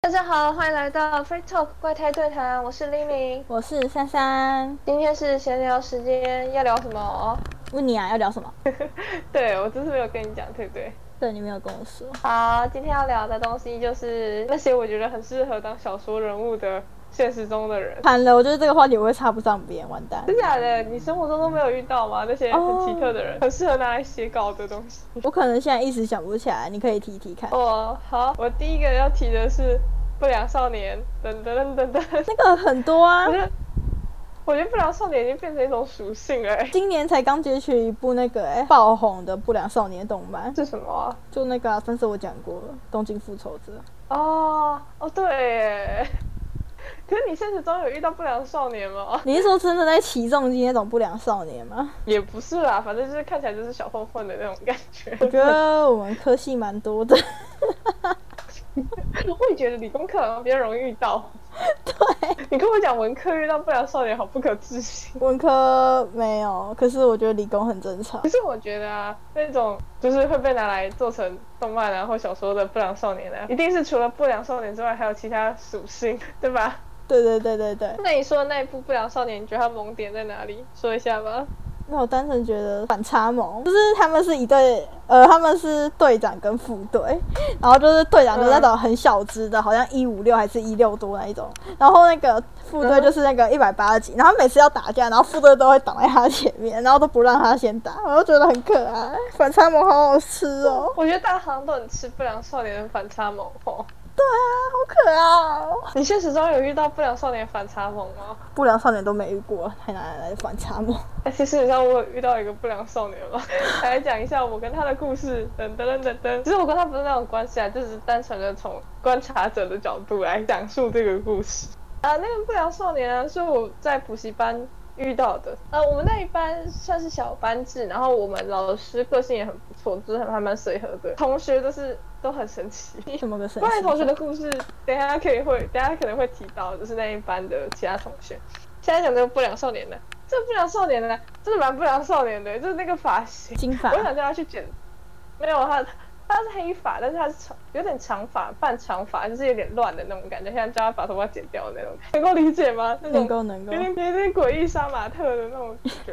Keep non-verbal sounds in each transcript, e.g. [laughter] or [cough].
大家好，欢迎来到 Free Talk 怪胎对谈，我是黎明，我是珊珊。今天是闲聊时间，要聊什么？问你啊，要聊什么？[laughs] 对我真是没有跟你讲，对不对？对你没有跟我说。好，今天要聊的东西就是那些我觉得很适合当小说人物的现实中的人。惨了，我觉得这个话题我会插不上边，完蛋。真假的？你生活中都没有遇到吗？那些很奇特的人，很适合拿来写稿的东西。我可能现在一时想不起来，你可以提提看。哦，好，我第一个要提的是不良少年，噔噔噔噔噔，那个很多啊我。觉得。不良少年已经变成一种属性了、欸，今年才刚截取一部那个哎、爆红的不良少年动漫，是什么啊？就那个、啊，上次我讲过了，《东京复仇者》。哦哦，对耶。[laughs] 可是你现实中有遇到不良少年吗？[laughs] 你是说真的在起重机那种不良少年吗？也不是啦，反正就是看起来就是小混混的那种感觉。我觉得我们科系蛮多的。[laughs] 我也觉得理工科好像比较容易遇到。对，[laughs] 你跟我讲文科遇到不良少年，好不可置信。文科没有，可是我觉得理工很正常可。是我觉得啊，那种就是会被拿来做成动漫啊或小说的不良少年啊，一定是除了不良少年之外，还有其他属性，[laughs] 对吧？对对对对对。那你说的那一部不良少年，你觉得他萌点在哪里？说一下吧。那我单纯觉得反差萌，就是他们是一对，呃，他们是队长跟副队，然后就是队长就是那种很小只的，好像一五六还是一六多那一种，然后那个副队就是那个一百八十几，然后每次要打架，然后副队都会挡在他前面，然后都不让他先打，我就觉得很可爱，反差萌好好吃哦，我觉得大家好像都很吃不良少年的反差萌哦。对啊，好可爱哦。你现实中有遇到不良少年反差萌吗？不良少年都没遇过，还哪来反差萌。哎、其实你知道我有遇到一个不良少年吗？[laughs] 来讲一下我跟他的故事。噔噔噔噔噔，其实我跟他不是那种关系啊，就只是单纯的从观察者的角度来讲述这个故事。啊，那个不良少年啊，是我在补习班遇到的。呃，我们那一班算是小班制，然后我们老师个性也很不错，就是很还蛮随和的，同学都是都很神奇。什么个神奇？关于同学的故事，等一下可以会，等一下可能会提到，就是那一班的其他同学。现在讲这个不良少年呢，这个不良少年呢，真的蛮不良少年的，就是那个发型，金发我想叫他去剪，没有他。他是黑发，但是他是长，有点长发，半长发，就是有点乱的那种感觉，像叫他把头发剪掉的那种，[laughs] 能够理解吗？那种能够能够有。点有点诡异杀马特的那种感觉。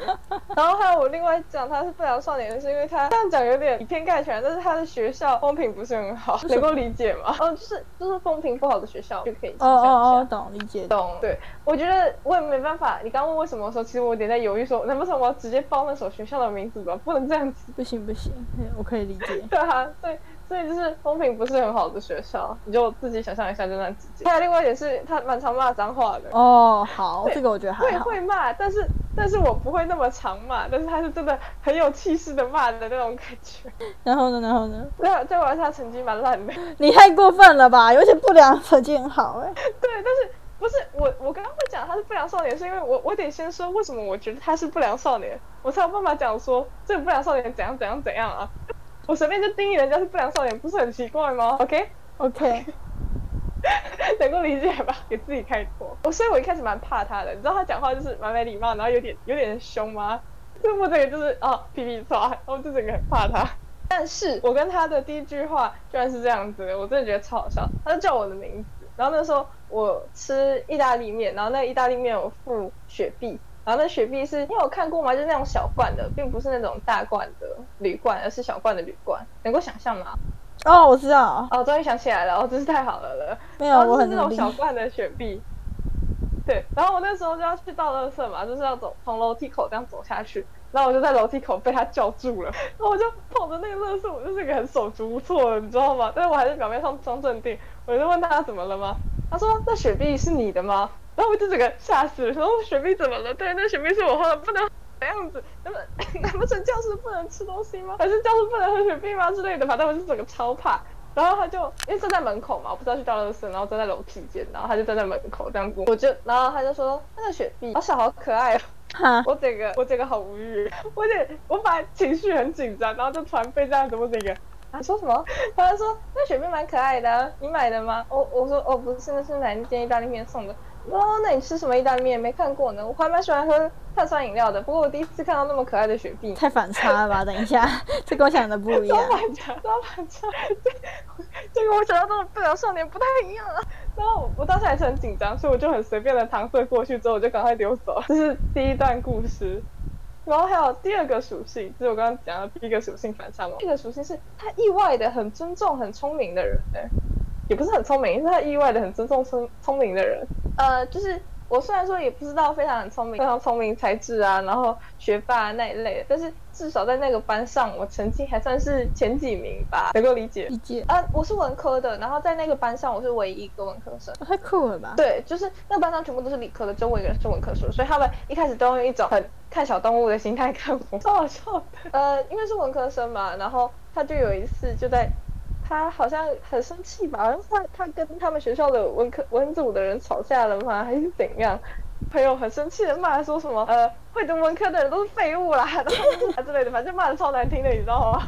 然后还有我另外讲他是不良少年，是因为他这样讲有点以偏概全，但是他的学校风评不是很好，能够理解吗？哦，就是就是风评不好的学校就可以哦哦哦，懂理解。懂。对，我觉得我也没办法。你刚问为什么的时候，其实我有点在犹豫说，难不成我要直接报那所学校的名字吧？不能这样子。不行不行，我可以理解。[laughs] 对啊，所以所以就是风评不是很好的学校，你就自己想象一下，就那几间。还有另外一点是，他蛮常骂脏话的。哦，好，这个我觉得还会。会骂，但是但是我不会那么常骂，但是他是真的很有气势的骂的那种感觉。然后呢，然后呢？在在我他成绩蛮烂的，你太过分了吧？有些不良成绩很好哎、对，但是不是我我刚刚会讲他是不良少年，是因为我我得先说为什么我觉得他是不良少年，我才有办法讲说这个不良少年怎样怎样怎样啊。我随便就定义人家是不良少年，不是很奇怪吗？[laughs] OK，OK，[laughs] 能够理解吧？给自己开脱。我所以，我一开始蛮怕他的，你知道他讲话就是蛮没礼貌，然后有点有点凶吗？所以我整个就是啊皮皮抓，然后就整个很怕他。但是我跟他的第一句话居然是这样子的，我真的觉得超好笑。他就叫我的名字，然后那时候我吃意大利面，然后那个意大利面我附雪碧，然后那雪碧是你有看过吗？就是那种小罐的，并不是那种大罐的铝罐，而是小罐的铝罐，能够想象吗？哦，我知道，哦，终于想起来了，哦，真是太好了了。没有，我是那种小罐的雪碧。对，然后我那时候就要去倒垃圾嘛，就是要走从楼梯口这样走下去，然后我就在楼梯口被他叫住了，然后我就捧着那个垃圾，我就是一个很手足无措的，你知道吗？但是我还是表面上装镇定，我就问他怎么了吗？他说那雪碧是你的吗？然后我就整个吓死了，然后雪碧怎么了？对，那雪碧是我喝的，不能这样子？那么 [laughs] 难不成教室不能吃东西吗？还是教室不能喝雪碧吗之类的？反正我就整个超怕。然后他就因为站在门口嘛，我不知道去倒垃圾，然后站在楼梯间，然后他就站在门口这样子，我就然后他就说那个雪碧好小好可爱哦，哈，我整个我整个好无语，我整我本来情绪很紧张，然后就突然被这样子，我整个他说什么？他就说那雪碧蛮可爱的啊，你买的吗？我我说哦不是，那是哪一间意大利面送的。哦，那你吃什么意大利面？没看过呢。我还蛮喜欢喝碳酸饮料的，不过我第一次看到那么可爱的雪碧。太反差了吧？等一下，[laughs] 这跟我想的不一样。超反差，超反差，[laughs] 这这跟我想象中的不良少年不太一样啊。然后我当时还是很紧张，所以我就很随便的搪塞过去，之后我就赶快溜走。这是第一段故事。然后还有第二个属性，就是我刚刚讲的第一个属性反差萌。第一个属性是他意外的很尊重、很聪明的人，哎，也不是很聪明，是他意外的很尊重聪聪明的人。呃，就是我虽然说也不知道非常聪明、非常聪明才智啊，然后学霸那一类的，但是至少在那个班上，我成绩还算是前几名吧，能够理解。理解。啊，我是文科的，然后在那个班上我是唯一一个文科生。太酷了吧？对，就是那个班上全部都是理科的，就我一个人是文科生，所以他们一开始都用一种很看小动物的心态看我，超好笑的。呃，因为是文科生嘛，然后他就有一次就在。他好像很生气吧？好像他他跟他们学校的文科文组的人吵架了吗？还是怎样？朋友很生气的骂说什么？呃，会读文科的人都是废物啦，[laughs] 然后之类的，反正骂的超难听的，你知道吗？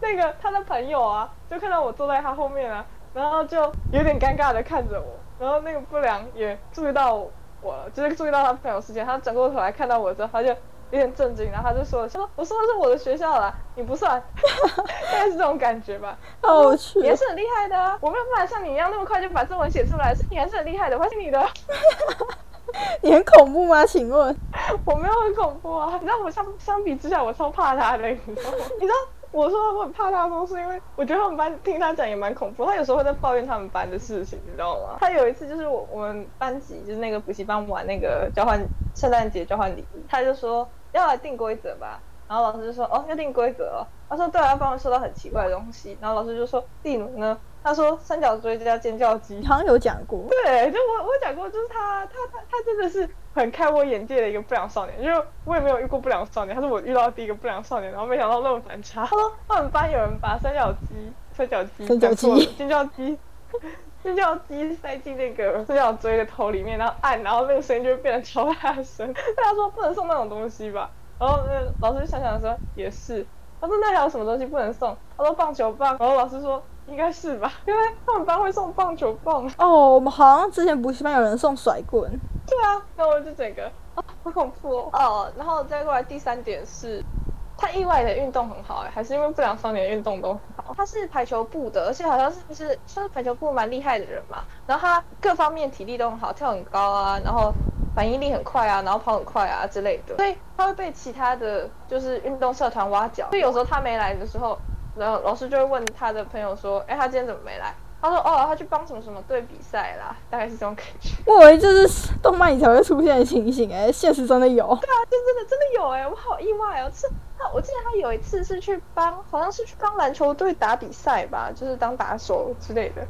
那个他的朋友啊，就看到我坐在他后面啊，然后就有点尴尬的看着我，然后那个不良也注意到我了，就是注意到他朋友事件，他转过头来看到我之后，他就。有点震惊，然后他就说：“说我说的是我的学校啦，你不算，[laughs] 大概是这种感觉吧。”哦，去，你还是很厉害的啊！我没有办法像你一样那么快就把作文写出来，是你还是很厉害的，我信你的。[laughs] 你很恐怖吗？请问？[laughs] 我没有很恐怖啊，你知道我相相比之下我超怕他的，你知道吗？你知道我说我很怕他，都是因为我觉得他们班听他讲也蛮恐怖，他有时候会在抱怨他们班的事情，你知道吗？他有一次就是我我们班级就是那个补习班玩那个交换圣诞节交换礼物，他就说。要来定规则吧，然后老师就说哦要定规则哦，他说对啊，帮我收到很奇怪的东西，然后老师就说例如呢，他说三角锥加尖叫鸡，好像有讲过，对，就我我讲过，就是他他他他真的是很开我眼界的一个不良少年，因为我也没有遇过不良少年，他是我遇到第一个不良少年，然后没想到那么反差。他说我们班有人把三角鸡、三角鸡、三角鸡、尖叫鸡。[laughs] 尖叫鸡塞进那个三角锥的头里面，然后按，然后那个声音就会变得超大声。他说不能送那种东西吧，然后那老师想想说也是。他说那还有什么东西不能送？他说棒球棒。然后老师说应该是吧，因为他们班会送棒球棒。哦，我们好像之前补习班有人送甩棍。对啊，那我就整个啊好恐怖哦。哦，然后再过来第三点是。他意外的运动很好哎，还是因为不良少年运动都很好。他是排球部的，而且好像是不是算是排球部蛮厉害的人嘛。然后他各方面体力都很好，跳很高啊，然后反应力很快啊，然后跑很快啊之类的。所以他会被其他的就是运动社团挖角。所以有时候他没来的时候，然后老师就会问他的朋友说：“哎，他今天怎么没来？”他说：“哦，他去帮什么什么队比赛啦，大概是这种感觉。[laughs] ”我以为这是动漫里才会出现的情形哎，现实真的有。对啊，就真的真的有哎，我好意外哦，是。他我记得他有一次是去帮，好像是去帮篮球队打比赛吧，就是当打手之类的。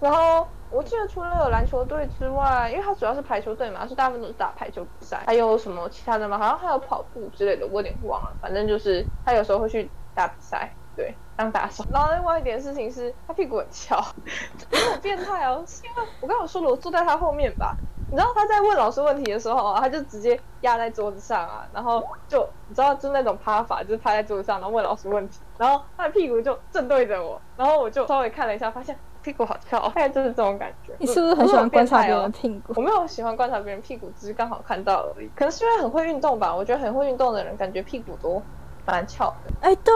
然后我记得除了有篮球队之外，因为他主要是排球队嘛，是大部分都是打排球比赛。还有什么其他的吗？好像还有跑步之类的，我有点忘了。反正就是他有时候会去打比赛，对，当打手。[laughs] 然后另外一点事情是他屁股很翘，[laughs] 很变态哦。是因为我刚刚说了，我坐在他后面吧。你知道他在问老师问题的时候，他就直接压在桌子上啊，然后就你知道就那种趴法，就是趴在桌子上，然后问老师问题，然后他的屁股就正对着我，然后我就稍微看了一下，发现屁股好翘，大概就是这种感觉。你是不是很喜欢观察别人屁股？我没有喜欢观察别人屁股，只是刚好看到而已。可能是因为很会运动吧，我觉得很会运动的人感觉屁股都蛮翘的。哎，对，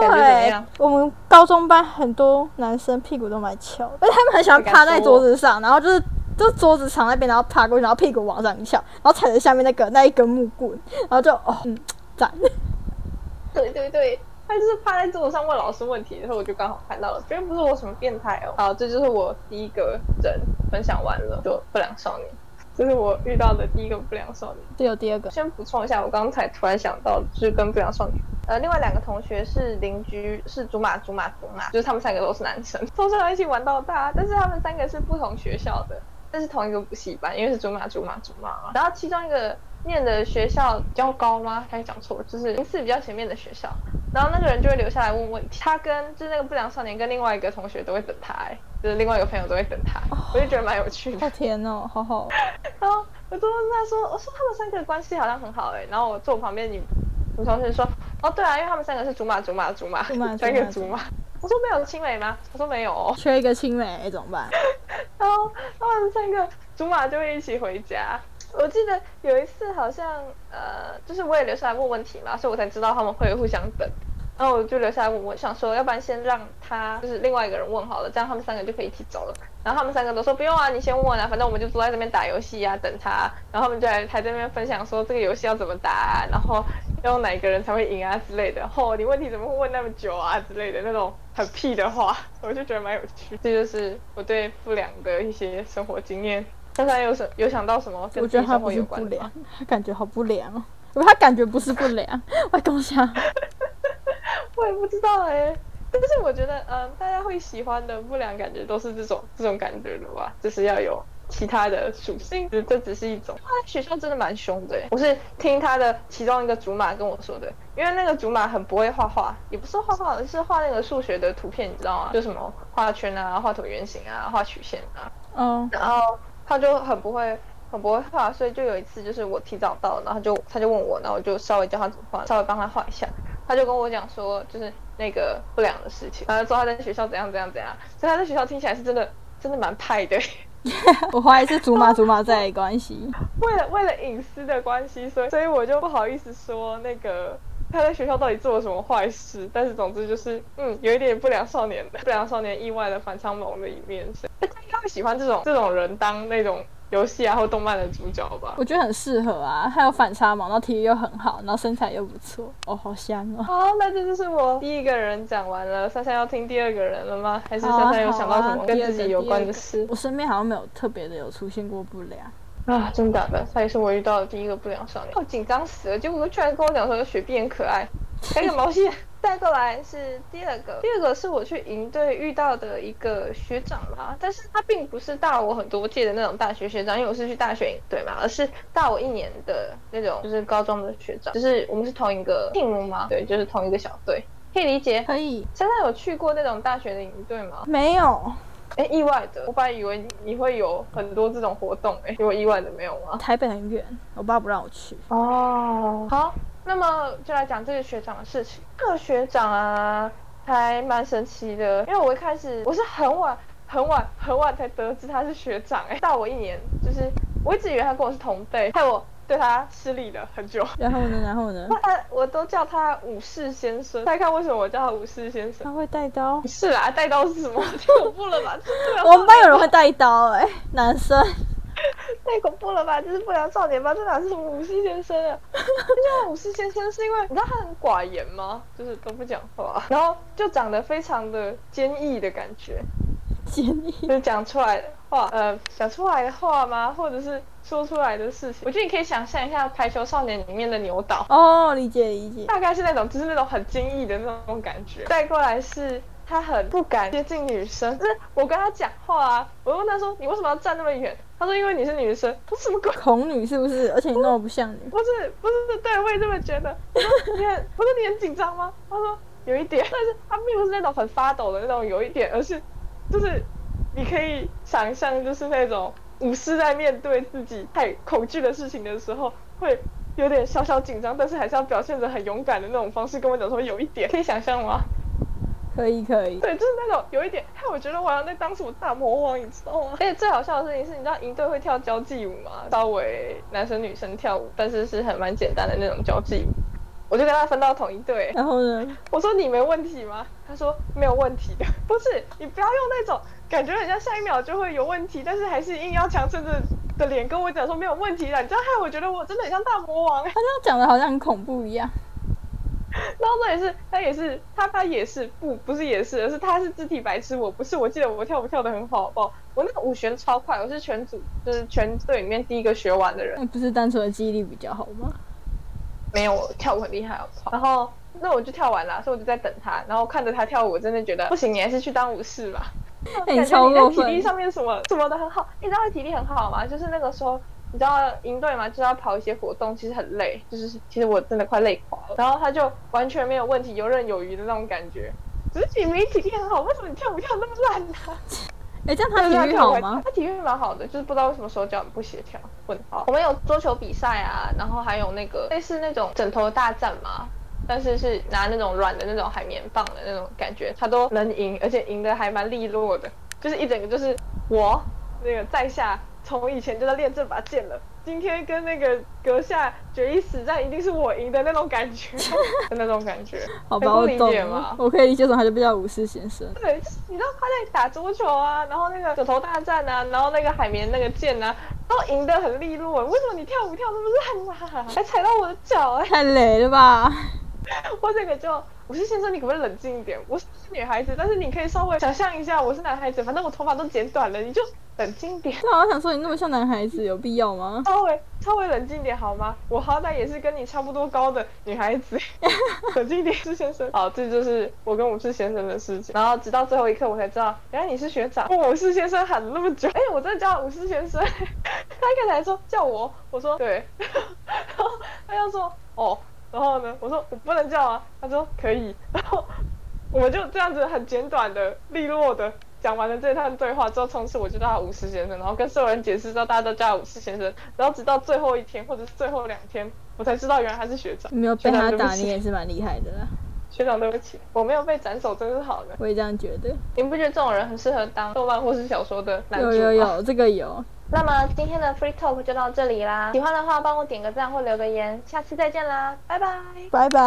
我们高中班很多男生屁股都蛮翘，而 [laughs] 且他们很喜欢趴在桌子上，然后就是。就桌子长那边，然后爬过去，然后屁股往上一翘，然后踩着下面那个那一根木棍，然后就哦，嗯，赞。对对对，他就是趴在桌子上问老师问题，然后我就刚好看到了，绝对不是我什么变态哦。好，这就是我第一个人分享完了，就不良少年，这是我遇到的第一个不良少年。这有第二个，先补充一下，我刚才突然想到，就是跟不良少年，呃，另外两个同学是邻居，是竹马竹马竹马，就是他们三个都是男生，从小一起玩到大，但是他们三个是不同学校的。这是同一个补习班，因为是竹马竹马竹马嘛。然后其中一个念的学校比较高吗？还是讲错？就是名次比较前面的学校。然后那个人就会留下来问问题。他跟就是那个不良少年跟另外一个同学都会等他，就是另外一个朋友都会等他。我就觉得蛮有趣的。好甜哦，好好。[laughs] 然后我就问他说：“我说他们三个关系好像很好哎。”然后我坐我旁边女女同学说：“哦，对啊，因为他们三个是竹马竹马竹马，三个竹马。”我说没有青梅吗？他说没有哦。缺一个青梅怎么办？[laughs] 然后他们三个竹马就会一起回家。我记得有一次好像呃，就是我也留下来问问题嘛，所以我才知道他们会互相等。然后我就留下来问，我想说，要不然先让他就是另外一个人问好了，这样他们三个就可以一起走了。然后他们三个都说不用啊，你先问啊，反正我们就坐在这边打游戏啊，等他。然后他们就来台这边分享说这个游戏要怎么打，啊，然后用哪个人才会赢啊之类的。吼，你问题怎么会问那么久啊之类的那种很屁的话，[laughs] 我就觉得蛮有趣。这就是我对不良的一些生活经验。刚才有什有想到什么？我觉得他不是不良，他感觉好不良哦。他感觉不是不良，我共享。[laughs] 我也不知道哎，但是我觉得，嗯，大家会喜欢的不良感觉都是这种这种感觉的吧，就是要有其他的属性，这只是一种。他学校真的蛮凶的，我是听他的其中一个竹马跟我说的，因为那个竹马很不会画画，也不是画画，是画那个数学的图片，你知道吗？就什么画圈啊、画椭圆形啊、画曲线啊。嗯。然后他就很不会。很不会画，所以就有一次，就是我提早到，然后就他就问我，然后我就稍微教他怎么画，稍微帮他画一下。他就跟我讲说，就是那个不良的事情，然后说他在学校怎样怎样怎样。所以他在学校听起来是真的，真的蛮派的。[laughs] [laughs] 我怀疑是竹马竹马在关系。为了为了隐私的关系，所以所以我就不好意思说那个他在学校到底做了什么坏事。但是总之就是，嗯，有一点不良少年的不良少年意外的反差萌的一面。他应该会喜欢这种这种人当那种。游戏啊，或动漫的主角吧，我觉得很适合啊。还有反差萌，然后体育又很好，然后身材又不错，哦，好香哦。好，那这就是我第一个人讲完了。珊珊要听第二个人了吗？还是珊珊有想到什么跟自己有关的事？我身边好像没有特别的有出现过不良啊，真的的，他也是我遇到的第一个不良少年，我紧张死了。结果居然跟我讲说雪碧很可爱，开个毛线。再过来是第二个，第二个是我去营队遇到的一个学长啦，但是他并不是大我很多届的那种大学学长，因为我是去大学营队嘛，而是大我一年的那种，就是高中的学长，就是我们是同一个 team 吗？对，就是同一个小队，可以理解。可以。现在有去过那种大学的营队吗？没有。哎，意外的，我本来以为你会有很多这种活动，哎，结果意外的没有吗？台北很远，我爸不让我去。哦，好。那么就来讲这个学长的事情。这个学长啊，还蛮神奇的，因为我一开始我是很晚、很晚、很晚才得知他是学长，哎，大我一年，就是我一直以为他跟我是同辈，害我对他失礼了很久。[laughs] 然后呢？然后呢？他我都叫他武士先生，猜看为什么我叫他武士先生？他会带刀？是啊，带刀是什么？太恐怖了吧！我们班有人会带刀，哎，男生。[laughs] 太恐怖了吧！这是不良少年吧？这哪是什么武士先生啊？[laughs] 叫武士先生是因为你知道他很寡言吗？就是都不讲话，然后就长得非常的坚毅的感觉。[laughs] 坚毅，就讲出来的话，呃，讲出来的话吗？或者是说出来的事情？我觉得你可以想象一下《排球少年》里面的牛岛。哦，理解理解。大概是那种，就是那种很坚毅的那种感觉。带过来是。他很不敢接近女生，就是我跟他讲话啊，我问他说你为什么要站那么远？他说因为你是女生。他什么鬼？恐女是不是？而且你那么不像女。不是不是，对，我也这么觉得。你很，不是你很紧张吗？他说有一点，但是他并不是那种很发抖的那种，有一点，而是就是你可以想象，就是那种武士在面对自己太恐惧的事情的时候，会有点小小紧张，但是还是要表现着很勇敢的那种方式跟我讲说有一点，可以想象吗？可以可以，对，就是那种有一点，害我觉得我好像在当什么大魔王，你知道吗？而且最好笑的事情是，你知道营队会跳交际舞吗？稍微男生女生跳舞，但是是很蛮简单的那种交际舞。我就跟他分到同一队，然后呢？[laughs] 我说你没问题吗？他说没有问题的。[laughs] 不是，你不要用那种感觉，人家下一秒就会有问题，但是还是硬要强撑着的脸跟我讲说没有问题的，你知道害我觉得我真的很像大魔王。他这样讲的好像很恐怖一样。然后这也是，他也是，他他也是，不不是也是，而是他是肢体白痴，我不是。我记得我跳舞跳的很好，好不好？我那个舞学的超快，我是全组就是全队里面第一个学完的人。那不是单纯的记忆力比较好吗？没有，我跳舞很厉害，好不好？然后那我就跳完了，所以我就在等他，然后看着他跳舞，我真的觉得不行，你还是去当武士吧。[laughs] 你超你在体力上面什么什么的很好，你知道他体力很好吗？就是那个时候。你知道营队嘛，就要跑一些活动，其实很累，就是其实我真的快累垮了。然后他就完全没有问题，游刃有余的那种感觉。只是你没体力很好，为什么你跳舞跳那么烂呢？哎，这样他体育好吗？他体育蛮好的，就是不知道为什么手脚不协调。问号。我们有桌球比赛啊，然后还有那个类似那种枕头大战嘛，但是是拿那种软的那种海绵棒的那种感觉，他都能赢，而且赢得还蛮利落的，就是一整个就是我那个在下从以前就在练这把剑了。今天跟那个阁下决一死战，一定是我赢的那种感觉，[laughs] 的那种感觉，好吧，我懂了？我可以理解成他就不叫武士先生。对，就是你知道他在打桌球啊，然后那个手头大战啊，然后那个海绵那个剑啊，都赢得很利落。为什么你跳舞跳那么烂啊？还踩到我的脚哎、太雷了吧？[laughs] 我这个就，我是先生，你可不可以冷静一点？我是女孩子，但是你可以稍微想象一下，我是男孩子，反正我头发都剪短了，你就冷静点，对啊，我想说你那么像男孩子，有必要吗？稍微稍微冷静点好吗？我好歹也是跟你差不多高的女孩子，[laughs] 冷静一点，是先生。好，这就是我跟武士先生的事情。然后直到最后一刻，我才知道，原来你是学长。武士先生喊了那么久，哎，我真的叫武士先生。[laughs] 他一开始还说叫我，我说对，[laughs] 然后他又说哦。然后呢，我说我不能叫啊，他说可以，[laughs] 然后我们就这样子很简短的、利落的讲完了这趟对话之后，从此我就叫他武士先生，然后跟所有人解释之后，大家都叫他武士先生，然后直到最后一天或者是最后两天，我才知道原来他是学长。你没有被他打，你也是蛮厉害的啦。学长对不起，我没有被斩首，真是好的。我也这样觉得。你不觉得这种人很适合当动漫或是小说的男主有？有有，这个有。那么今天的 Free Talk 就到这里啦，喜欢的话帮我点个赞或留个言，下次再见啦，拜拜。拜拜。